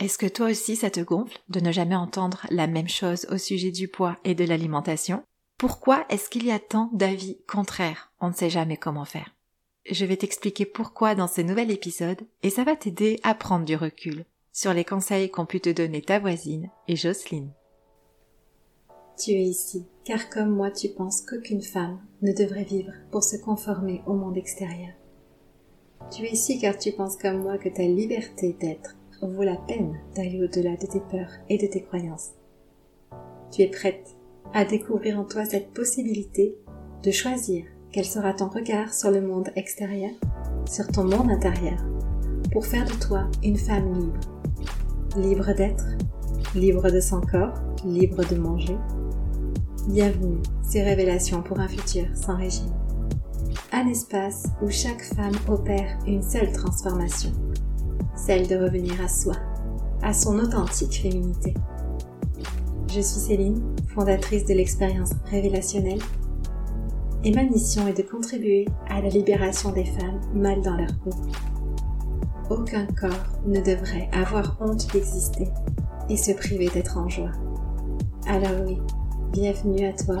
Est-ce que toi aussi ça te gonfle de ne jamais entendre la même chose au sujet du poids et de l'alimentation? Pourquoi est-ce qu'il y a tant d'avis contraires? On ne sait jamais comment faire. Je vais t'expliquer pourquoi dans ce nouvel épisode et ça va t'aider à prendre du recul sur les conseils qu'ont pu te donner ta voisine et Jocelyne. Tu es ici, car comme moi tu penses qu'aucune femme ne devrait vivre pour se conformer au monde extérieur. Tu es ici car tu penses comme moi que ta liberté d'être vaut la peine d'aller au-delà de tes peurs et de tes croyances. Tu es prête à découvrir en toi cette possibilité de choisir quel sera ton regard sur le monde extérieur, sur ton monde intérieur, pour faire de toi une femme libre. Libre d'être, libre de son corps, libre de manger. Bienvenue, ces révélations pour un futur sans régime. Un espace où chaque femme opère une seule transformation celle de revenir à soi, à son authentique féminité. Je suis Céline, fondatrice de l'expérience révélationnelle, et ma mission est de contribuer à la libération des femmes mal dans leur peau. Aucun corps ne devrait avoir honte d'exister et se priver d'être en joie. Alors oui, bienvenue à toi,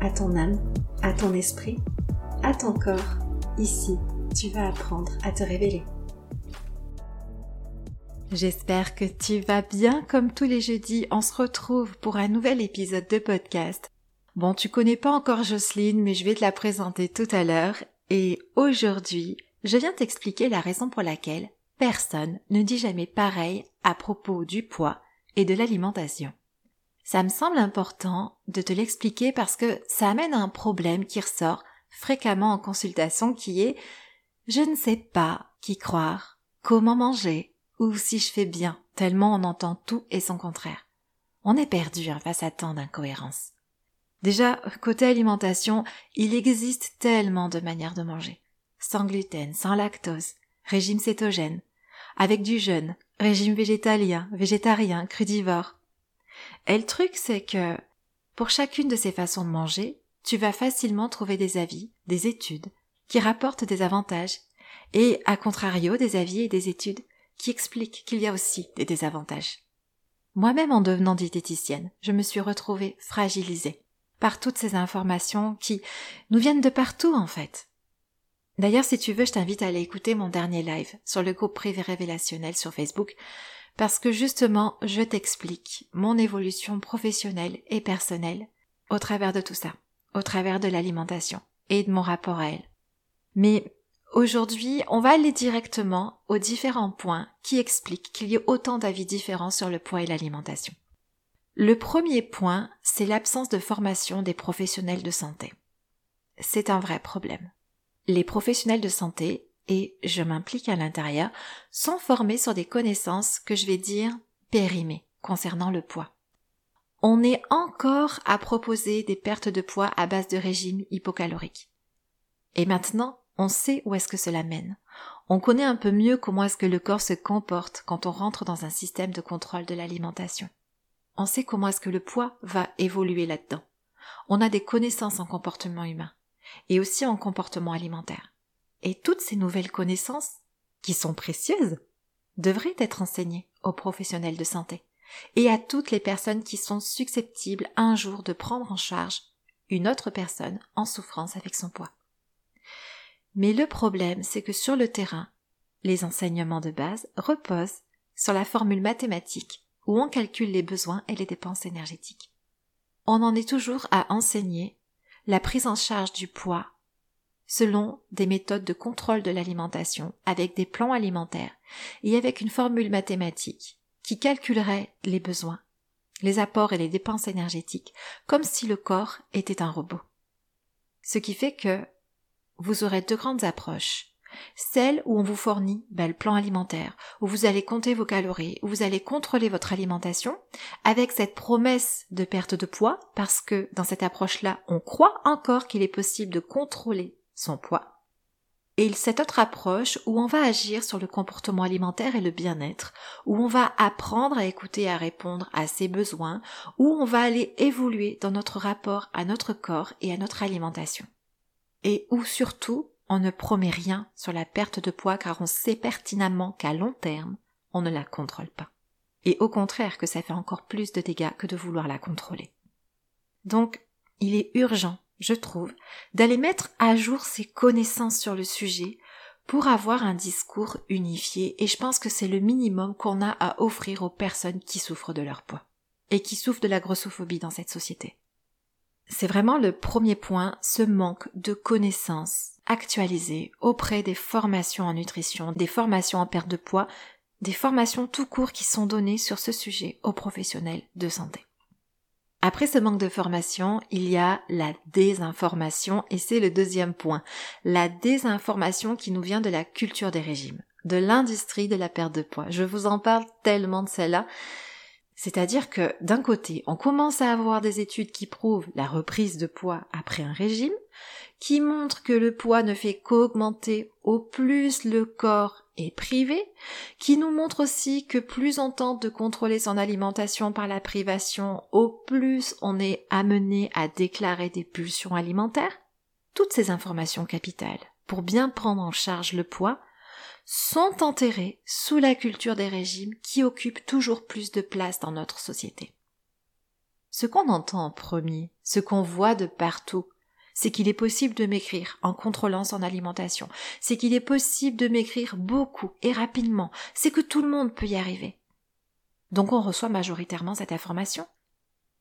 à ton âme, à ton esprit, à ton corps. Ici, tu vas apprendre à te révéler. J'espère que tu vas bien comme tous les jeudis. On se retrouve pour un nouvel épisode de podcast. Bon, tu connais pas encore Jocelyne, mais je vais te la présenter tout à l'heure. Et aujourd'hui, je viens t'expliquer la raison pour laquelle personne ne dit jamais pareil à propos du poids et de l'alimentation. Ça me semble important de te l'expliquer parce que ça amène à un problème qui ressort fréquemment en consultation qui est je ne sais pas qui croire, comment manger, ou si je fais bien, tellement on entend tout et son contraire. On est perdu hein, face à tant d'incohérences. Déjà, côté alimentation, il existe tellement de manières de manger. Sans gluten, sans lactose, régime cétogène, avec du jeûne, régime végétalien, végétarien, crudivore. Et le truc, c'est que, pour chacune de ces façons de manger, tu vas facilement trouver des avis, des études, qui rapportent des avantages, et, à contrario, des avis et des études qui explique qu'il y a aussi des désavantages. Moi-même, en devenant diététicienne, je me suis retrouvée fragilisée par toutes ces informations qui nous viennent de partout, en fait. D'ailleurs, si tu veux, je t'invite à aller écouter mon dernier live sur le groupe privé révélationnel sur Facebook, parce que justement, je t'explique mon évolution professionnelle et personnelle au travers de tout ça, au travers de l'alimentation et de mon rapport à elle. Mais Aujourd'hui, on va aller directement aux différents points qui expliquent qu'il y ait autant d'avis différents sur le poids et l'alimentation. Le premier point, c'est l'absence de formation des professionnels de santé. C'est un vrai problème. Les professionnels de santé, et je m'implique à l'intérieur, sont formés sur des connaissances que je vais dire périmées concernant le poids. On est encore à proposer des pertes de poids à base de régime hypocalorique. Et maintenant, on sait où est-ce que cela mène. On connaît un peu mieux comment est-ce que le corps se comporte quand on rentre dans un système de contrôle de l'alimentation. On sait comment est-ce que le poids va évoluer là-dedans. On a des connaissances en comportement humain et aussi en comportement alimentaire. Et toutes ces nouvelles connaissances, qui sont précieuses, devraient être enseignées aux professionnels de santé et à toutes les personnes qui sont susceptibles un jour de prendre en charge une autre personne en souffrance avec son poids. Mais le problème, c'est que sur le terrain, les enseignements de base reposent sur la formule mathématique où on calcule les besoins et les dépenses énergétiques. On en est toujours à enseigner la prise en charge du poids selon des méthodes de contrôle de l'alimentation avec des plans alimentaires et avec une formule mathématique qui calculerait les besoins, les apports et les dépenses énergétiques comme si le corps était un robot. Ce qui fait que vous aurez deux grandes approches. Celle où on vous fournit ben, le plan alimentaire, où vous allez compter vos calories, où vous allez contrôler votre alimentation, avec cette promesse de perte de poids, parce que dans cette approche-là, on croit encore qu'il est possible de contrôler son poids. Et cette autre approche où on va agir sur le comportement alimentaire et le bien-être, où on va apprendre à écouter à répondre à ses besoins, où on va aller évoluer dans notre rapport à notre corps et à notre alimentation et où surtout on ne promet rien sur la perte de poids car on sait pertinemment qu'à long terme, on ne la contrôle pas. et au contraire que ça fait encore plus de dégâts que de vouloir la contrôler. Donc, il est urgent, je trouve, d'aller mettre à jour ses connaissances sur le sujet pour avoir un discours unifié et je pense que c'est le minimum qu'on a à offrir aux personnes qui souffrent de leur poids et qui souffrent de la grossophobie dans cette société. C'est vraiment le premier point, ce manque de connaissances actualisées auprès des formations en nutrition, des formations en perte de poids, des formations tout court qui sont données sur ce sujet aux professionnels de santé. Après ce manque de formation, il y a la désinformation et c'est le deuxième point. La désinformation qui nous vient de la culture des régimes, de l'industrie de la perte de poids. Je vous en parle tellement de celle-là c'est-à-dire que d'un côté, on commence à avoir des études qui prouvent la reprise de poids après un régime, qui montrent que le poids ne fait qu'augmenter au plus le corps est privé, qui nous montrent aussi que plus on tente de contrôler son alimentation par la privation, au plus on est amené à déclarer des pulsions alimentaires. Toutes ces informations capitales pour bien prendre en charge le poids sont enterrés sous la culture des régimes qui occupent toujours plus de place dans notre société. Ce qu'on entend en premier, ce qu'on voit de partout, c'est qu'il est possible de m'écrire en contrôlant son alimentation, c'est qu'il est possible de m'écrire beaucoup et rapidement, c'est que tout le monde peut y arriver. Donc on reçoit majoritairement cette information,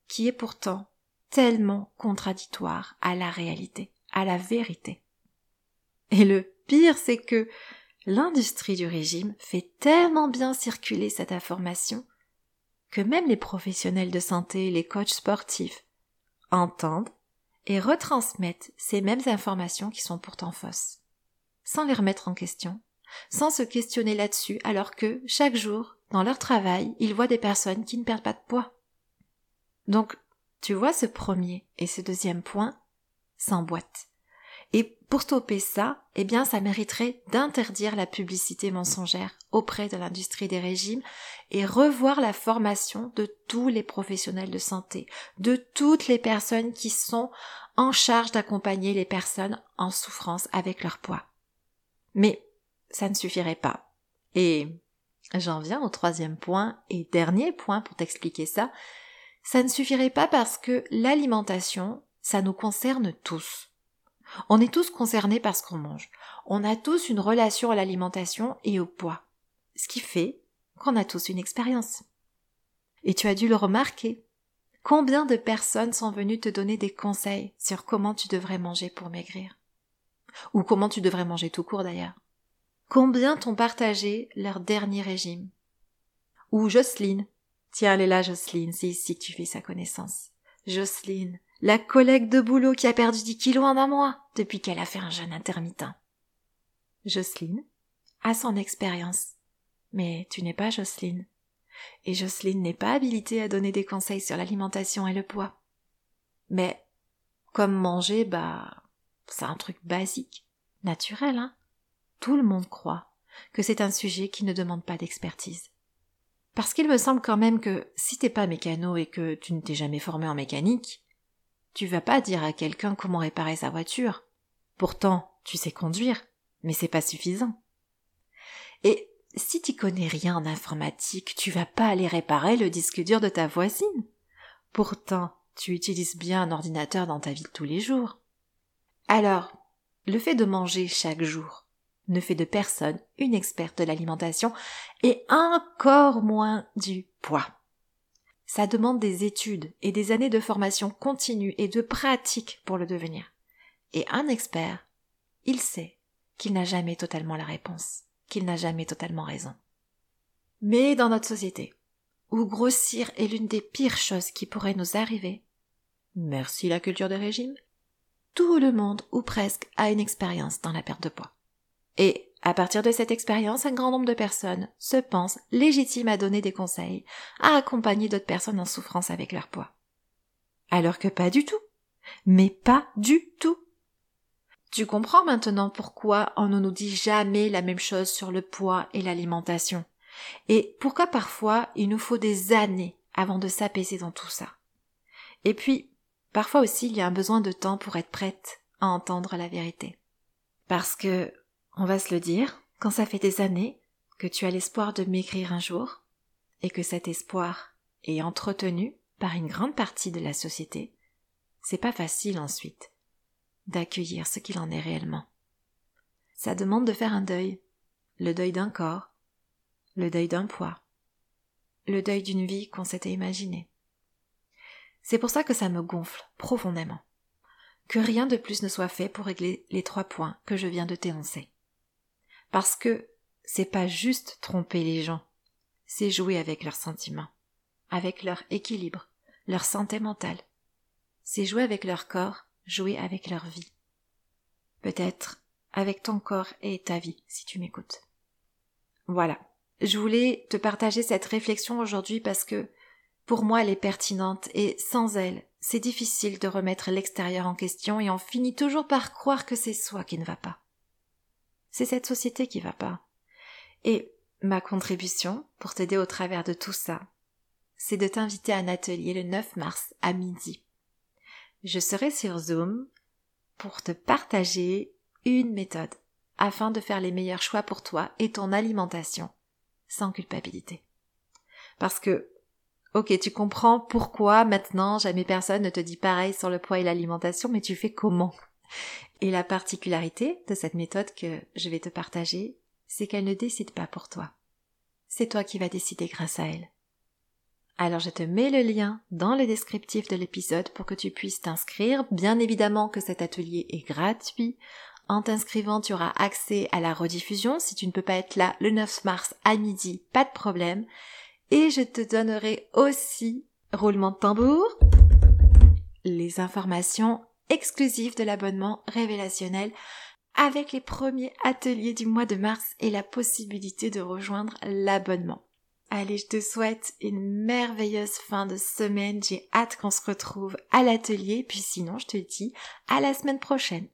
qui est pourtant tellement contradictoire à la réalité, à la vérité. Et le pire, c'est que l'industrie du régime fait tellement bien circuler cette information que même les professionnels de santé, les coachs sportifs, entendent et retransmettent ces mêmes informations qui sont pourtant fausses, sans les remettre en question, sans se questionner là-dessus, alors que, chaque jour, dans leur travail, ils voient des personnes qui ne perdent pas de poids. Donc, tu vois ce premier et ce deuxième point s'emboîtent. Et pour stopper ça, eh bien, ça mériterait d'interdire la publicité mensongère auprès de l'industrie des régimes et revoir la formation de tous les professionnels de santé, de toutes les personnes qui sont en charge d'accompagner les personnes en souffrance avec leur poids. Mais ça ne suffirait pas. Et j'en viens au troisième point et dernier point pour t'expliquer ça. Ça ne suffirait pas parce que l'alimentation, ça nous concerne tous. On est tous concernés par ce qu'on mange. On a tous une relation à l'alimentation et au poids. Ce qui fait qu'on a tous une expérience. Et tu as dû le remarquer. Combien de personnes sont venues te donner des conseils sur comment tu devrais manger pour maigrir? Ou comment tu devrais manger tout court d'ailleurs? Combien t'ont partagé leur dernier régime? Ou Jocelyne Tiens, elle est là, Jocelyne, c'est ici que tu fais sa connaissance. Jocelyne, la collègue de boulot qui a perdu 10 kilos en un mois depuis qu'elle a fait un jeûne intermittent. Jocelyne a son expérience. Mais tu n'es pas Jocelyne. Et Jocelyne n'est pas habilitée à donner des conseils sur l'alimentation et le poids. Mais, comme manger, bah, c'est un truc basique, naturel, hein. Tout le monde croit que c'est un sujet qui ne demande pas d'expertise. Parce qu'il me semble quand même que si t'es pas mécano et que tu ne t'es jamais formé en mécanique, tu vas pas dire à quelqu'un comment réparer sa voiture. Pourtant, tu sais conduire, mais c'est pas suffisant. Et si tu connais rien en informatique, tu vas pas aller réparer le disque dur de ta voisine. Pourtant, tu utilises bien un ordinateur dans ta vie de tous les jours. Alors, le fait de manger chaque jour ne fait de personne une experte de l'alimentation et encore moins du poids. Ça demande des études et des années de formation continue et de pratique pour le devenir. Et un expert, il sait qu'il n'a jamais totalement la réponse, qu'il n'a jamais totalement raison. Mais dans notre société, où grossir est l'une des pires choses qui pourraient nous arriver, merci la culture des régimes, tout le monde ou presque a une expérience dans la perte de poids. Et à partir de cette expérience, un grand nombre de personnes se pensent légitimes à donner des conseils, à accompagner d'autres personnes en souffrance avec leur poids. Alors que pas du tout. Mais pas du tout. Tu comprends maintenant pourquoi on ne nous dit jamais la même chose sur le poids et l'alimentation. Et pourquoi parfois il nous faut des années avant de s'apaiser dans tout ça. Et puis, parfois aussi il y a un besoin de temps pour être prête à entendre la vérité. Parce que on va se le dire, quand ça fait des années que tu as l'espoir de m'écrire un jour, et que cet espoir est entretenu par une grande partie de la société, c'est pas facile ensuite d'accueillir ce qu'il en est réellement. Ça demande de faire un deuil, le deuil d'un corps, le deuil d'un poids, le deuil d'une vie qu'on s'était imaginée. C'est pour ça que ça me gonfle profondément. Que rien de plus ne soit fait pour régler les trois points que je viens de t'énoncer. Parce que c'est pas juste tromper les gens, c'est jouer avec leurs sentiments, avec leur équilibre, leur santé mentale. C'est jouer avec leur corps, jouer avec leur vie. Peut-être avec ton corps et ta vie, si tu m'écoutes. Voilà. Je voulais te partager cette réflexion aujourd'hui parce que pour moi elle est pertinente et sans elle, c'est difficile de remettre l'extérieur en question et on finit toujours par croire que c'est soi qui ne va pas. C'est cette société qui va pas. Et ma contribution pour t'aider au travers de tout ça, c'est de t'inviter à un atelier le 9 mars à midi. Je serai sur Zoom pour te partager une méthode afin de faire les meilleurs choix pour toi et ton alimentation sans culpabilité. Parce que, ok, tu comprends pourquoi maintenant jamais personne ne te dit pareil sur le poids et l'alimentation, mais tu fais comment? Et la particularité de cette méthode que je vais te partager, c'est qu'elle ne décide pas pour toi. C'est toi qui vas décider grâce à elle. Alors je te mets le lien dans le descriptif de l'épisode pour que tu puisses t'inscrire. Bien évidemment que cet atelier est gratuit. En t'inscrivant, tu auras accès à la rediffusion. Si tu ne peux pas être là le 9 mars à midi, pas de problème. Et je te donnerai aussi, roulement de tambour, les informations exclusives de l'abonnement révélationnel avec les premiers ateliers du mois de mars et la possibilité de rejoindre l'abonnement. Allez, je te souhaite une merveilleuse fin de semaine. J'ai hâte qu'on se retrouve à l'atelier. Puis sinon, je te dis à la semaine prochaine.